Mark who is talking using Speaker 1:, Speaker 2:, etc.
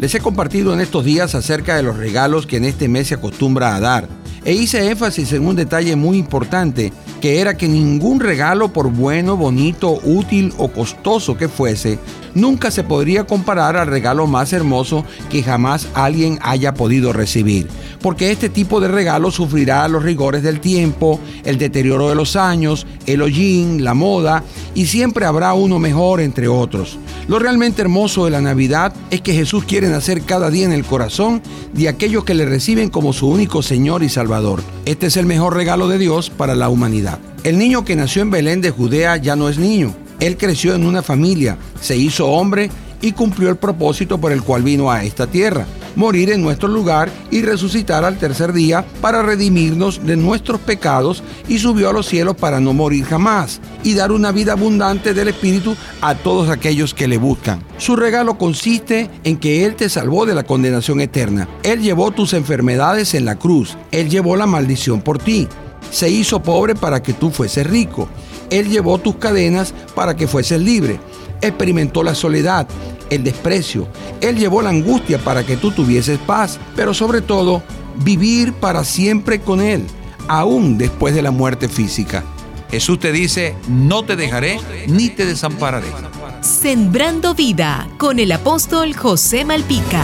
Speaker 1: Les he compartido en estos días acerca de los regalos que en este mes se acostumbra a dar. E hice énfasis en un detalle muy importante, que era que ningún regalo, por bueno, bonito, útil o costoso que fuese, nunca se podría comparar al regalo más hermoso que jamás alguien haya podido recibir. Porque este tipo de regalo sufrirá los rigores del tiempo, el deterioro de los años, el hollín, la moda, y siempre habrá uno mejor entre otros. Lo realmente hermoso de la Navidad es que Jesús quiere nacer cada día en el corazón de aquellos que le reciben como su único Señor y Salvador. Este es el mejor regalo de Dios para la humanidad. El niño que nació en Belén de Judea ya no es niño. Él creció en una familia, se hizo hombre y cumplió el propósito por el cual vino a esta tierra, morir en nuestro lugar y resucitar al tercer día para redimirnos de nuestros pecados y subió a los cielos para no morir jamás y dar una vida abundante del Espíritu a todos aquellos que le buscan. Su regalo consiste en que Él te salvó de la condenación eterna. Él llevó tus enfermedades en la cruz. Él llevó la maldición por ti. Se hizo pobre para que tú fueses rico. Él llevó tus cadenas para que fueses libre. Experimentó la soledad, el desprecio. Él llevó la angustia para que tú tuvieses paz, pero sobre todo, vivir para siempre con Él, aún después de la muerte física.
Speaker 2: Jesús te dice, no te dejaré ni te desampararé.
Speaker 3: Sembrando vida con el apóstol José Malpica.